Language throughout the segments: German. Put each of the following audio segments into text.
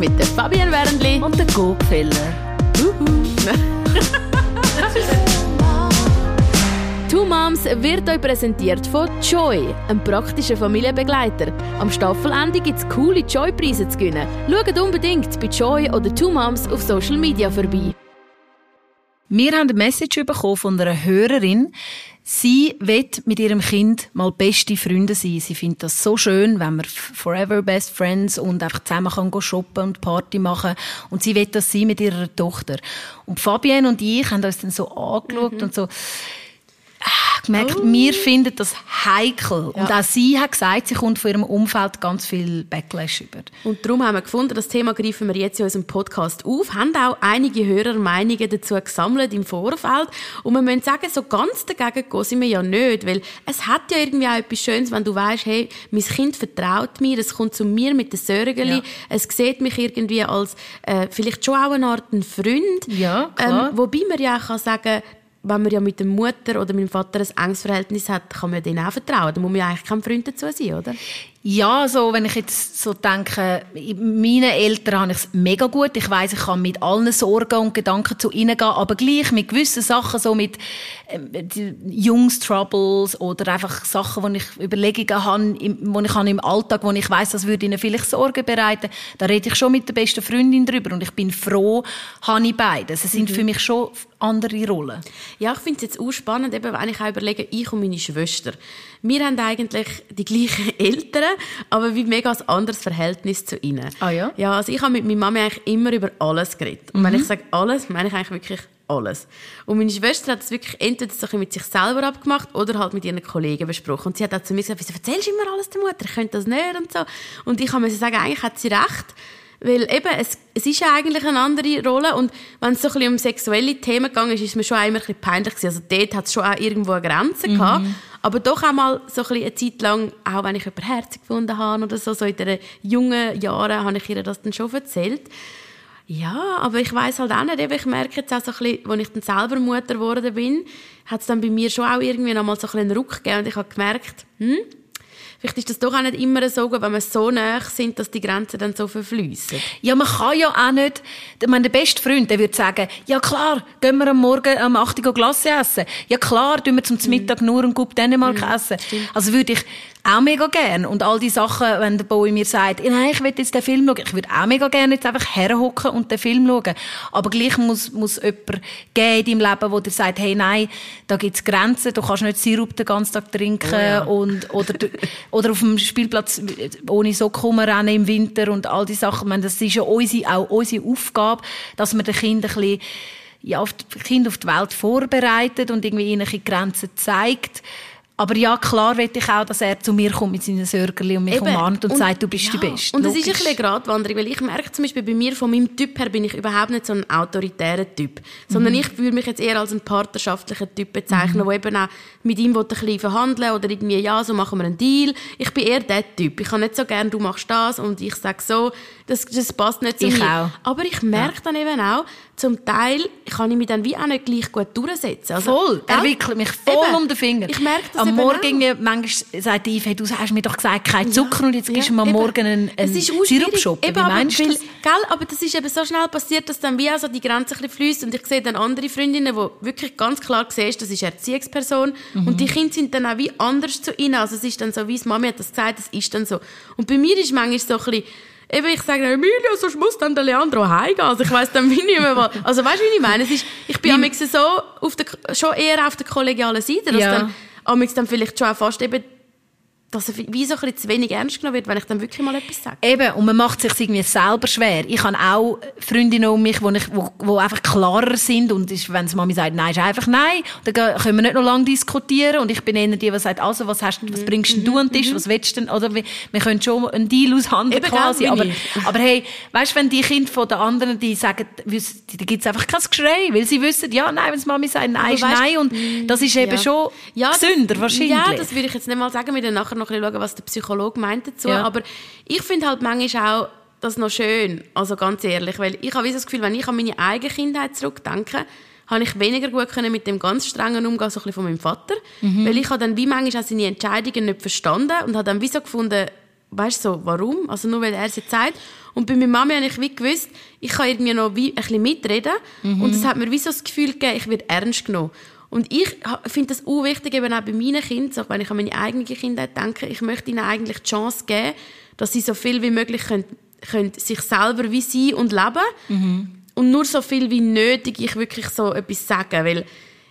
mit der Fabian Wernli und der Gopfeller. Two Moms wird euch präsentiert von Joy, einem praktischen Familienbegleiter. Am Staffelende gibt es coole Joy-Preise zu gewinnen. Schaut unbedingt bei Joy oder Two Moms auf Social Media vorbei. Wir haben eine Message bekommen von einer Hörerin. Sie will mit ihrem Kind mal beste Freunde sein. Sie findet das so schön, wenn man forever best friends und einfach zusammen kann shoppen und Party machen. Und sie will das sein mit ihrer Tochter. Und Fabienne und ich haben uns dann so angeschaut mhm. und so, gemerkt, oh. wir finden das heikel. Ja. Und auch sie hat gesagt, sie kommt von ihrem Umfeld ganz viel Backlash über. Und darum haben wir gefunden, das Thema greifen wir jetzt in unserem Podcast auf, haben auch einige Hörermeinungen dazu gesammelt im Vorfeld. Und wir müssen sagen, so ganz dagegen gehen sind wir ja nicht, weil es hat ja irgendwie auch etwas Schönes, wenn du weißt, hey, mein Kind vertraut mir, es kommt zu mir mit den Sörgeli, ja. es sieht mich irgendwie als äh, vielleicht schon auch eine Art ein Freund. Ja, klar. Ähm, wobei man ja auch kann sagen wenn man ja mit der Mutter oder mit dem Vater ein enges Verhältnis hat, kann man denen auch vertrauen. Da muss man ja eigentlich kein Freund dazu sein, oder? Ja, so, wenn ich jetzt so denke, meinen Eltern habe ich es mega gut. Ich weiß, ich kann mit allen Sorgen und Gedanken zu ihnen gehen, aber gleich mit gewissen Sachen, so mit äh, Jungs-Troubles oder einfach Sachen, wo ich Überlegungen habe, wo ich habe im Alltag, wo ich weiß, das würde ihnen vielleicht Sorgen bereiten, da rede ich schon mit der besten Freundin drüber und ich bin froh, habe ich beides. Es sind mhm. für mich schon andere Rollen. Ja, ich finde es jetzt auch spannend, eben, wenn ich auch überlege, ich und meine Schwester. Wir haben eigentlich die gleichen Eltern, aber wie mega ein anderes Verhältnis zu ihnen. Ah ja? Ja, also ich habe mit meiner Mama eigentlich immer über alles geredet. Und mhm. wenn ich sage alles, meine ich eigentlich wirklich alles. Und meine Schwester hat es wirklich entweder so mit sich selber abgemacht oder halt mit ihren Kollegen besprochen. Und sie hat auch zu mir gesagt, wieso erzählst du immer alles der Mutter? Ich könnte das nicht und so. Und ich mir sagen, eigentlich hat sie recht. Weil eben, es, es ist ja eigentlich eine andere Rolle und wenn es so ein bisschen um sexuelle Themen gegangen ist, ist es mir schon immer ein bisschen peinlich gewesen. Also dort hat es schon auch irgendwo eine Grenze mhm. Aber doch auch mal so ein eine Zeit lang, auch wenn ich über Herz gefunden habe oder so, so in den jungen Jahren, habe ich ihr das dann schon erzählt. Ja, aber ich weiß halt auch nicht, ich merke jetzt auch so ein bisschen, als ich dann selber Mutter geworden bin, hat es dann bei mir schon auch irgendwie noch mal so ein einen Ruck gegeben und ich habe gemerkt, hm, Vielleicht ist das doch auch nicht immer so gut, wenn wir so nah sind, dass die Grenzen dann so verfließen. Ja, man kann ja auch nicht, der beste Freund, der würde sagen, ja klar, gehen wir am Morgen am 8 Uhr Glasse essen. Ja klar, tun wir zum. Mittag nur einen Coup Dänemark mhm. essen. Stimmt. Also würde ich auch mega gern. Und all die Sachen, wenn der Boy mir sagt, nein, ich will jetzt den Film schauen, ich würde auch mega gerne jetzt einfach herhocken und den Film schauen. Aber gleich muss, muss jemand geben in deinem Leben, wo dir sagt, hey, nein, da gibt's Grenzen, du kannst nicht Sirup den ganzen Tag trinken oh ja. und, oder, oder auf dem Spielplatz ohne Socken rennen im Winter und all die Sachen. Ich meine, das ist ja unsere, auch unsere Aufgabe, dass wir den Kindern ein bisschen ja, auf die Kinder auf die Welt vorbereitet und irgendwie ihnen Grenzen zeigt. Aber ja, klar will ich auch, dass er zu mir kommt mit seinen Sörgerli und mich Eben. umarmt und, und, sagt, du bist ja. die Beste. Und das ist ein bisschen Gratwanderung, weil ich merke zum Beispiel bei mir, von meinem Typ her, bin ich überhaupt nicht so ein autoritärer Typ. Sondern mhm. ich würde mich jetzt eher als einen partnerschaftlichen Typ bezeichnen, mhm. der eben auch mit ihm ein bisschen verhandeln oder irgendwie, ja, so machen wir einen Deal. Ich bin eher der Typ. Ich kann nicht so gerne, du machst das und ich sage so, das, das passt nicht zu ich mir. Auch. Aber ich merke ja. dann eben auch, zum Teil kann ich mich dann wie auch nicht gleich gut durchsetzen. Also, voll. Er wickelt mich voll eben. um den Finger. Ich merke das Am Morgen irgendwie, manchmal sagt Yves, hey, du hast mir doch gesagt, kein Zucker ja. und jetzt gibst du mir am Morgen einen, einen Sirupshop. Wie meinst du das? Gell, aber das ist eben so schnell passiert, dass dann wie also die Grenze ein bisschen fließt und ich sehe dann andere Freundinnen, die wirklich ganz klar sehen, das ist eine Erziehungsperson mhm. und die Kinder sind dann auch wie anders zu ihnen. Also es ist dann so, wie Mami hat das gesagt, es ist dann so. Und bei mir ist manchmal so ein bisschen, eben, ich sage, Emilio, sonst muss dann der Leandro heimgehen. Also ich weiss dann wie nicht mehr, was, also weißt du, wie ich meine? Es ist, ich bin am so auf der, schon eher auf der kollegialen Seite, dass ja. dann, dann vielleicht schon auch fast eben dass er wie so ein bisschen zu wenig ernst genommen wird, wenn ich dann wirklich mal etwas sage. Eben, und man macht sich irgendwie selber schwer. Ich habe auch Freundinnen um mich, wo, ich, wo, wo einfach klarer sind und ist, wenn die Mami sagt, nein, ist einfach nein, dann können wir nicht noch lange diskutieren und ich bin eher die, die sagt, also, was, hast, was bringst denn du an den Tisch, mhm. was willst du denn, oder wir, wir können schon einen Deal aushandeln Eben, quasi, aber, aber hey, weißt, wenn die Kinder von den anderen, die sagen, da gibt es einfach kein Geschrei, weil sie wissen, ja, nein, wenn die Mami sagt, nein, ist nein. Und das ist eben schon ja, gesünder wahrscheinlich. Ja, das würde ich jetzt nicht mal sagen, wir dann nachher noch ein schauen, was der Psychologe meint dazu. Ja. Aber ich finde halt manchmal auch das noch schön, also ganz ehrlich, weil ich habe das Gefühl, wenn ich an meine eigene Kindheit zurückdenke, habe ich weniger gut können mit dem ganz strengen Umgehen so ein von meinem Vater, mhm. weil ich habe dann wie manchmal auch seine Entscheidungen nicht verstanden und habe dann wie so gefunden, weißt du, so, warum? Also nur weil er jetzt sagt. Und bei meiner Mama habe ich wie gewusst, ich kann irgendwie noch wie ein bisschen mitreden. Mhm. Und es hat mir wie so das Gefühl gegeben, ich werde ernst genommen. Und ich finde das auch wichtig, eben auch bei meinen Kindern, auch wenn ich an meine eigenen Kinder denke, ich möchte ihnen eigentlich die Chance geben, dass sie so viel wie möglich können, können sich selber wie sein und leben. Mhm. Und nur so viel wie nötig ich wirklich so etwas sagen, weil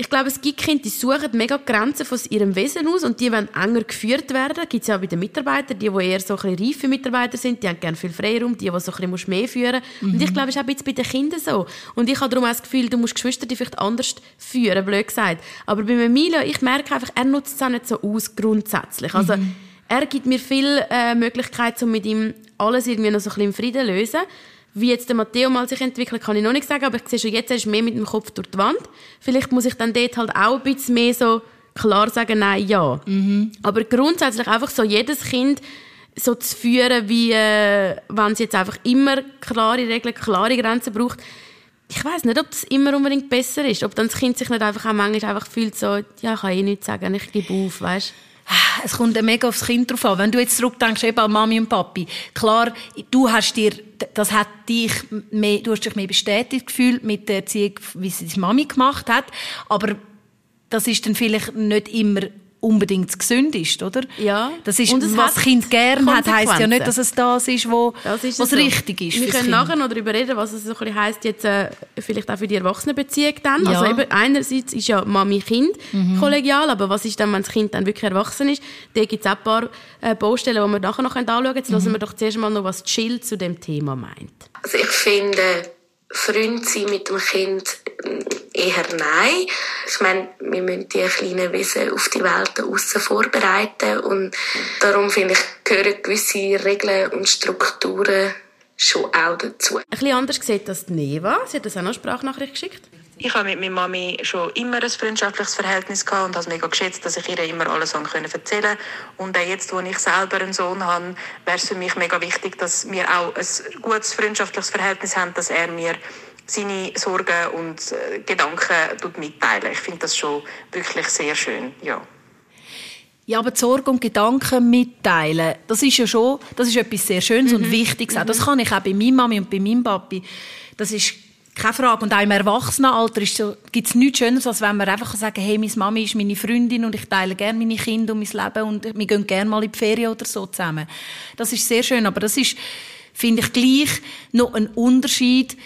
ich glaube, es gibt Kinder, die suchen mega Grenzen von ihrem Wesen aus und die wollen enger geführt werden. Gibt es ja auch bei den Mitarbeitern, die, die eher so ein bisschen reife Mitarbeiter sind, die haben gerne viel Freiraum, die, die so ein bisschen mehr führen mhm. Und ich glaube, es ist auch ein bei den Kindern so. Und ich habe darum auch das Gefühl, du musst Geschwister die vielleicht anders führen, blöd gesagt. Aber bei Emilio, ich merke einfach, er nutzt es auch nicht so aus, grundsätzlich. Also, mhm. er gibt mir viel äh, Möglichkeit, um mit ihm alles irgendwie noch so ein bisschen im Frieden zu lösen. Wie jetzt der Matteo mal sich entwickelt, kann ich noch nicht sagen, aber ich sehe schon jetzt, er ist mehr mit dem Kopf durch die Wand. Vielleicht muss ich dann dort halt auch ein bisschen mehr so klar sagen, nein, ja. Mhm. Aber grundsätzlich einfach so jedes Kind so zu führen, wie äh, wenn es jetzt einfach immer klare Regeln, klare Grenzen braucht. Ich weiß nicht, ob das immer unbedingt besser ist. Ob dann das Kind sich nicht einfach auch manchmal einfach fühlt so, ja, ich kann eh nichts sagen, ich gebe auf, weißt es kommt mega aufs Kind drauf an. Wenn du jetzt zurückdenkst, eben an Mami und Papi. Klar, du hast dir, das hat dich mehr, du hast dich mehr bestätigt gefühlt mit der Erziehung, wie sie die Mami gemacht hat. Aber das ist dann vielleicht nicht immer unbedingt gesund ist, oder? Ja. Das ist, und was das Kind gerne hat, heisst ja nicht, dass es das ist, wo, das ist was so. richtig ist. Wir können kind. nachher noch darüber reden, was es so ein heisst, jetzt, äh, vielleicht auch für die Erwachsenenbeziehung dann. Ja. Also eben, einerseits ist ja Mami-Kind mhm. kollegial, aber was ist dann, wenn das Kind dann wirklich erwachsen ist? Da gibt es auch ein paar äh, Baustellen, die wir nachher noch anschauen können. Jetzt mhm. hören wir doch zuerst mal noch, was Jill zu dem Thema meint. Also ich finde, Freund sein mit dem Kind eher nein. Ich meine, wir müssen die kleinen Wesen auf die Welt außen vorbereiten und darum finde ich, gehören gewisse Regeln und Strukturen schon auch dazu. Ein bisschen anders sieht das Neva. Sie hat uns auch noch Sprachnachricht geschickt. Ich habe mit meiner Mami schon immer ein freundschaftliches Verhältnis gehabt und habe es mega geschätzt, dass ich ihr immer alles erzählen konnte. Und auch jetzt, wo ich selber einen Sohn habe, wäre es für mich mega wichtig, dass wir auch ein gutes freundschaftliches Verhältnis haben, dass er mir seine Sorgen und äh, Gedanken mitteilen. Ich finde das schon wirklich sehr schön, ja. Ja, aber die Sorge und Gedanken mitteilen, das ist ja schon, das ist etwas sehr Schönes mhm. und Wichtiges. Mhm. Das kann ich auch bei meiner Mami und bei meinem Papi. Das ist keine Frage. Und auch im Erwachsenenalter so, gibt es nichts Schöneres, als wenn man einfach sagen kann, hey, meine Mami ist meine Freundin und ich teile gerne meine Kinder und mein Leben und wir gehen gerne mal in die Ferien oder so zusammen. Das ist sehr schön, aber das ist, finde ich, gleich noch ein Unterschied,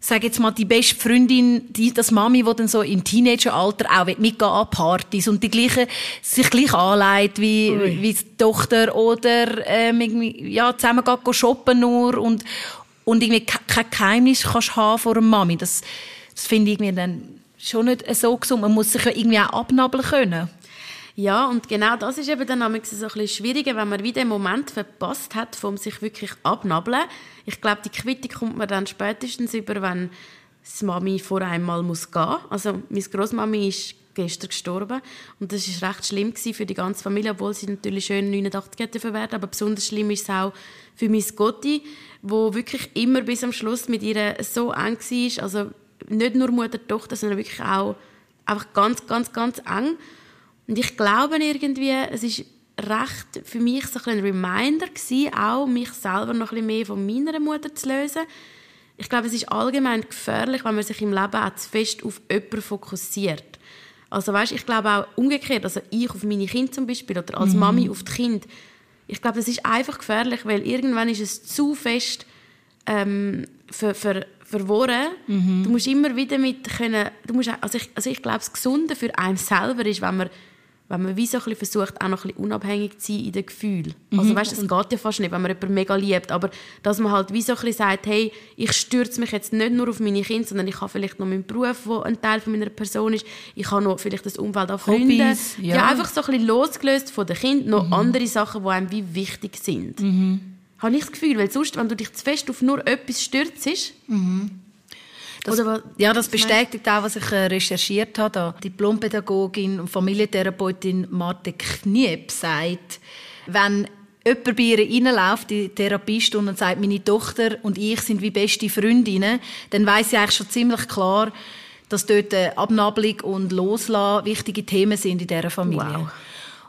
sage jetzt mal, die beste Freundin, die, das Mami, die dann so im Teenageralter auch mitgehen an Partys und die gleiche, sich gleich anleitet wie, wie die Tochter oder, ähm, ja, zusammen geht shoppen nur und, und irgendwie kein Geheimnis kannst haben vor einer Mami. Das, das finde ich mir dann schon nicht so gesund. Man muss sich ja irgendwie auch abnabeln können. Ja, und genau das ist eben dann so ein bisschen schwieriger, wenn man wieder den Moment verpasst hat, vom sich wirklich abnabeln. Ich glaube, die Quittung kommt man dann spätestens über, wenn das Mami vor einmal muss gehen. Also meine Großmami ist gestern gestorben und das ist recht schlimm für die ganze Familie, obwohl sie natürlich schön 89 hätte werden, aber besonders schlimm ist es auch für meine Gotti, wo wirklich immer bis am Schluss mit ihr so eng war, also nicht nur Mutter Tochter, sondern wirklich auch einfach ganz ganz ganz eng und ich glaube irgendwie, es ist recht für mich so ein Reminder gewesen, auch mich selber noch ein bisschen mehr von meiner Mutter zu lösen. Ich glaube, es ist allgemein gefährlich, wenn man sich im Leben auch zu fest auf jemanden fokussiert. Also weißt, ich glaube auch umgekehrt, also ich auf meine Kinder zum Beispiel oder als mhm. Mami auf die Kinder. Ich glaube, das ist einfach gefährlich, weil irgendwann ist es zu fest ähm, ver, ver, verworren. Mhm. Du musst immer wieder mit können, du musst, also ich, also ich glaube, das Gesunde für einen selber ist, wenn man wenn man wie so ein versucht, auch noch ein bisschen unabhängig zu sein in den Gefühlen. Mhm. Also weißt, es geht ja fast nicht, wenn man jemanden mega liebt, aber dass man halt wie so ein bisschen sagt, hey, ich stürze mich jetzt nicht nur auf meine Kinder, sondern ich habe vielleicht noch meinen Beruf, der ein Teil von meiner Person ist, ich habe noch vielleicht das Umfeld an Freunden. Hobbys, ja. ja. einfach so ein bisschen losgelöst von den Kindern, noch mhm. andere Sachen, die einem wie wichtig sind. Mhm. Habe ich das Gefühl, weil sonst, wenn du dich zu fest auf nur etwas stürzt, mhm das, Oder, ja, das bestätigt auch, was ich äh, recherchiert habe. Die Diplompädagogin und Familientherapeutin Marte Kniep sagt, wenn jemand bei ihr reinläuft, die Therapiestunde, und sagt, meine Tochter und ich sind wie beste Freundinnen, dann weiß sie eigentlich schon ziemlich klar, dass dort Abnabelung und Loslassen wichtige Themen sind in dieser Familie. Wow.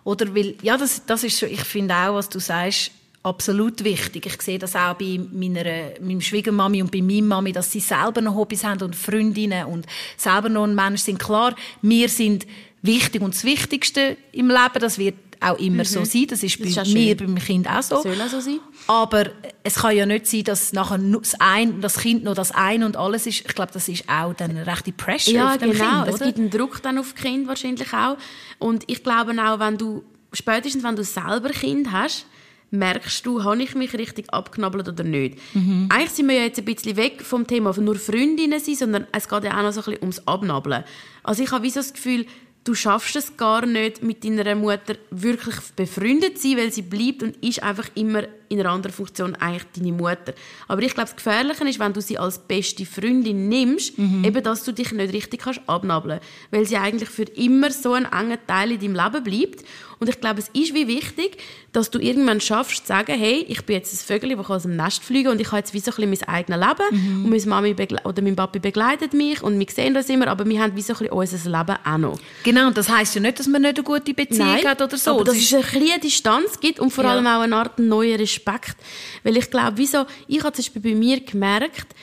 Oder weil, ja, das, das ist so, ich finde auch, was du sagst, absolut wichtig. Ich sehe das auch bei meiner, meinem Schwiegermami und bei meiner Mami, dass sie selber noch Hobbys haben und Freundinnen und selber noch ein Mensch sind. Klar, wir sind wichtig und das Wichtigste im Leben, das wird auch immer mhm. so sein. Das ist das bei ist mir, bei meinem Kind auch so. Soll auch so sein. Aber es kann ja nicht sein, dass nachher das, ein, das Kind noch das eine und alles ist. Ich glaube, das ist auch dann rechte Pressure ja, auf dem genau. Kind. Es gibt einen Druck dann auf das Kind wahrscheinlich auch. Und ich glaube auch, wenn du spätestens wenn du selber Kind hast, merkst du, habe ich mich richtig abknabbelt oder nicht. Mhm. Eigentlich sind wir ja jetzt ein bisschen weg vom Thema von nur Freundinnen sein, sondern es geht ja auch noch so ein bisschen ums Abnabeln. Also ich habe wie so das Gefühl, du schaffst es gar nicht, mit deiner Mutter wirklich befreundet zu sein, weil sie bleibt und ist einfach immer in einer anderen Funktion eigentlich deine Mutter. Aber ich glaube, das Gefährliche ist, wenn du sie als beste Freundin nimmst, mhm. eben, dass du dich nicht richtig kannst abnabeln weil sie eigentlich für immer so ein enger Teil in deinem Leben bleibt. Und ich glaube, es ist wie wichtig, dass du irgendwann schaffst, zu sagen, hey, ich bin jetzt ein Vögel, das aus dem Nest fliegen und ich habe jetzt wie so ein bisschen mein eigenes Leben mhm. und meine Mami oder mein Papi begleitet mich und wir sehen das immer, aber wir haben wie so ein bisschen unser Leben auch noch. Genau, das heisst ja nicht, dass man nicht eine gute Beziehung Nein, hat oder so. aber dass es eine kleine Distanz gibt und vor allem auch eine Art neuen Respekt. Weil ich glaube, wieso, ich habe zum Beispiel bei mir gemerkt,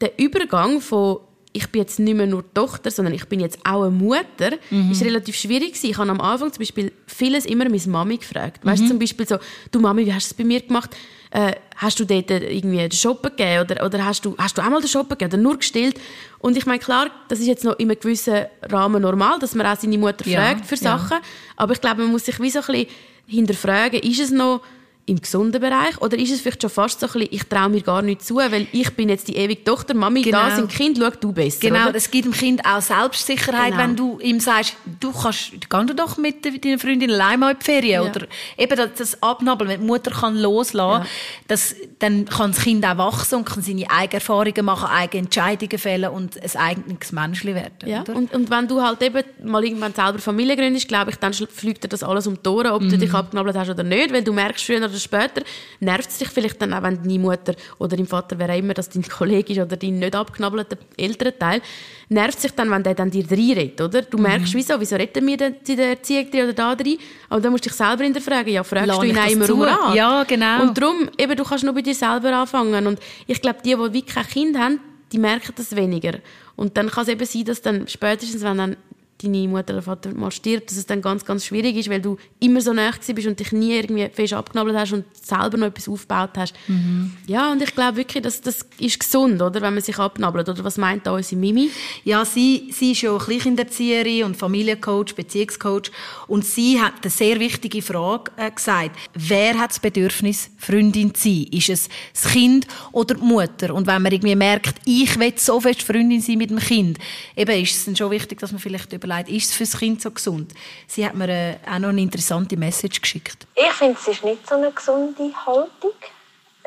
der Übergang von ich bin jetzt nicht mehr nur Tochter, sondern ich bin jetzt auch eine Mutter, mhm. ist relativ schwierig gewesen. Ich habe am Anfang zum Beispiel vieles immer meine Mami gefragt. Mhm. Weißt du, zum Beispiel so, du Mami, wie hast du es bei mir gemacht? Äh, hast du dort irgendwie den Shoppen gegeben oder, oder hast, du, hast du auch mal den Shoppen gegeben oder nur gestillt? Und ich meine, klar, das ist jetzt noch in einem gewissen Rahmen normal, dass man auch seine Mutter ja, fragt für Sachen. Ja. Aber ich glaube, man muss sich wie so ein bisschen hinterfragen, ist es noch im gesunden Bereich? Oder ist es vielleicht schon fast so ein bisschen, ich traue mir gar nicht zu, weil ich bin jetzt die ewige Tochter, Mami, genau. da sind Kind, schau du besser. Genau, es gibt dem Kind auch Selbstsicherheit, genau. wenn du ihm sagst, du kannst, geh doch mit deiner Freundin allein mal in die Ferien. Ja. Oder eben das, das Abnabeln, wenn die Mutter kann loslassen kann, das, dann kann das Kind auch wachsen und kann seine eigenen Erfahrungen machen, eigene Entscheidungen fällen und ein eigenes Menschli werden. Ja. Und, und wenn du halt eben mal irgendwann selber Familie gründest, glaube ich, dann fliegt dir das alles um die Ohren, ob mhm. du dich abgenabelt hast oder nicht, weil du merkst früher oder später, nervt es dich vielleicht dann auch, wenn deine Mutter oder dein Vater, wer auch immer, dass dein Kollege ist oder dein nicht abgenabelter älterer Teil, nervt sich dann, wenn der dann dir reinredet, oder? Du merkst, mhm. wieso, wieso redet wir denn in der Erziehung oder da rein? Aber dann musst du dich selber hinterfragen, ja, fragst Lass du ihn immer um Rat? Ja, genau. Und darum, eben, du kannst nur bei dir selber anfangen. Und ich glaube, die, die wirklich kein Kind haben, die merken das weniger. Und dann kann es eben sein, dass dann spätestens, wenn dann deine Mutter oder Vater mal stirbt, dass es dann ganz, ganz schwierig ist, weil du immer so nah bist und dich nie irgendwie fest abgenabelt hast und selber noch etwas aufgebaut hast. Mhm. Ja, und ich glaube wirklich, dass das ist gesund, oder, wenn man sich abnabelt. Oder was meint da unsere Mimi? Ja, sie, sie ist ja Kleinkinderzieherin und Familiencoach, Beziehungscoach und sie hat eine sehr wichtige Frage äh, gesagt. Wer hat das Bedürfnis, Freundin zu sein? Ist es das Kind oder die Mutter? Und wenn man irgendwie merkt, ich will so fest Freundin sein mit dem Kind, eben ist es dann schon wichtig, dass man vielleicht über überlegt, ist es für das Kind so gesund? Sie hat mir äh, auch noch eine interessante Message geschickt. Ich finde, es ist nicht so eine gesunde Haltung.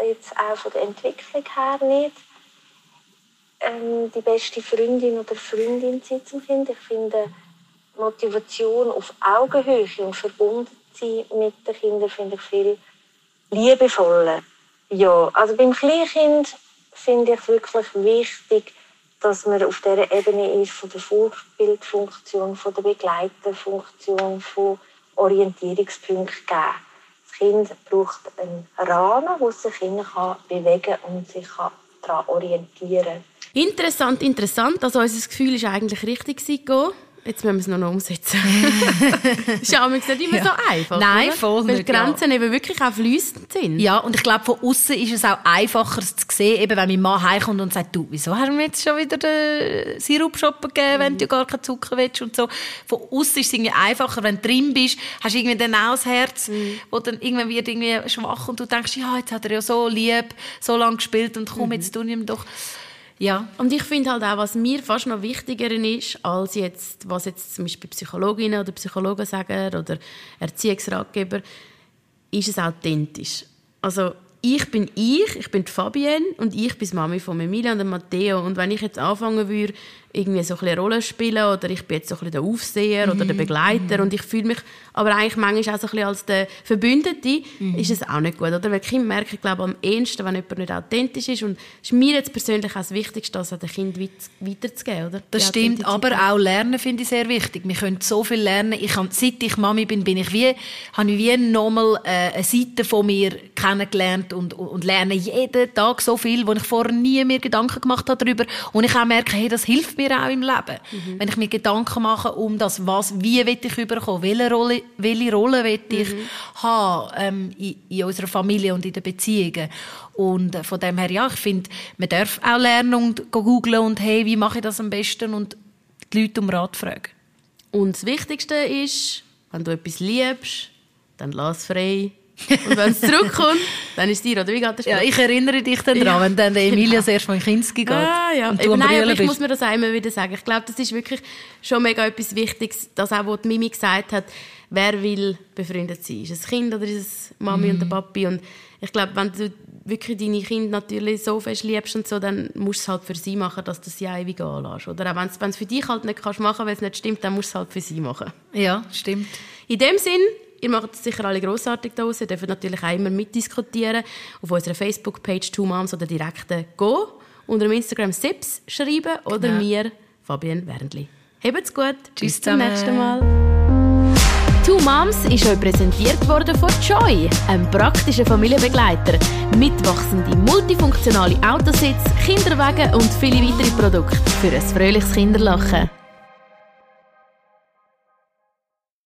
Jetzt auch von der Entwicklung her nicht. Ähm, die beste Freundin oder Freundin sein zum Kind. Ich finde, Motivation auf Augenhöhe und verbunden sein mit den Kindern finde ich viel liebevoller. Ja, also beim Kleinkind finde ich es wirklich wichtig, dass man auf dieser Ebene ist von der Vorbildfunktion, von der Begleiterfunktion, von Orientierungspunkten geben. Das Kind braucht einen Rahmen, wo es sich kann bewegen und sich daran orientieren. Interessant, interessant. Also unser Gefühl ist eigentlich richtig gewesen. Jetzt müssen wir es noch, noch umsetzen. ist ja nicht immer ja. so einfach. Nein, oder? voll Weil die Grenzen ja. eben wirklich auch fließend sind. Ja, und ich glaube, von außen ist es auch einfacher zu sehen, eben wenn mein Mann heimkommt und sagt, du, wieso hast du mir jetzt schon wieder den Sirup shoppen gegeben, mhm. wenn du gar keinen Zucker willst und so. Von außen ist es irgendwie einfacher, wenn du drin bist, hast du irgendwie dann auch das Herz, mhm. wo dann irgendwann wird irgendwie schwach und du denkst, ja, jetzt hat er ja so lieb, so lange gespielt und komm, mhm. jetzt tun ihm doch ja, und ich finde halt auch, was mir fast noch wichtiger ist, als jetzt, was jetzt zum Beispiel Psychologinnen oder Psychologen sagen oder Erziehungsratgeber, ist es authentisch. Also ich bin ich, ich bin die Fabienne und ich bin die Mami von Emilia und Matteo. Und wenn ich jetzt anfangen würde, irgendwie so ein bisschen Rolle spielen oder ich bin jetzt so ein bisschen der Aufseher mhm. oder der Begleiter und ich fühle mich aber eigentlich manchmal auch so ein bisschen als der Verbündete, mhm. ist es auch nicht gut. Oder? Weil Kinder merken, ich glaube, am ehesten, wenn jemand nicht authentisch ist und es ist mir jetzt persönlich auch das Wichtigste, das an den Kind weiterzugeben. Oder? Das stimmt, aber auch Lernen finde ich sehr wichtig. Wir können so viel lernen. Ich habe, seit ich Mami bin, bin ich wie, habe ich wie nochmal äh, eine Seite von mir kennengelernt und, und lerne jeden Tag so viel, wo ich vorher nie mir Gedanken gemacht habe darüber und ich auch merke, hey, das hilft mir auch im Leben. Mhm. Wenn ich mir Gedanken mache um das, was, wie will ich überkommen, welche Rolle, welche Rolle will ich mhm. haben ähm, in, in, unserer Familie und in den Beziehungen. Und äh, von dem her, ja, ich finde, man darf auch lernen und googlen und hey, wie mache ich das am besten und die Leute um Rat fragen. Und das Wichtigste ist, wenn du etwas liebst, dann lass frei. Und wenn es zurückkommt, dann ist es dir, oder wie geht das Ja, ich erinnere dich dann daran, wenn dann der Emilia das erste Mal in Kinski geht. Ah, ja. Und du Eben, nein, aber ich muss mir das auch immer wieder sagen. Ich glaube, das ist wirklich schon mega etwas Wichtiges, das auch, was Mimi gesagt hat, wer will befreundet sein? Ist es ein Kind oder ist es Mami mm. und der mhm. Papi? Und ich glaube, wenn du wirklich deine Kinder natürlich so fest liebst und so, dann musst du es halt für sie machen, dass du sie ewig anlässt. Oder auch wenn du es für dich halt nicht kannst machen, weil es nicht stimmt, dann musst du es halt für sie machen. Ja, stimmt. In dem Sinn, ihr macht es sicher alle grossartig da Ihr dürft natürlich auch immer mitdiskutieren. Auf unserer Facebook-Page «Two Moms» oder direkt «Go» unter dem Instagram «Sips» schreiben oder genau. mir, Fabian Wernli. Habt's gut. Tschüss Bis zum nächsten Mal. Two Moms ist euch präsentiert worden von Joy, einem praktischen Familienbegleiter. Mitwachsende, multifunktionale Autositz, Kinderwagen und viele weitere Produkte für ein fröhliches Kinderlachen.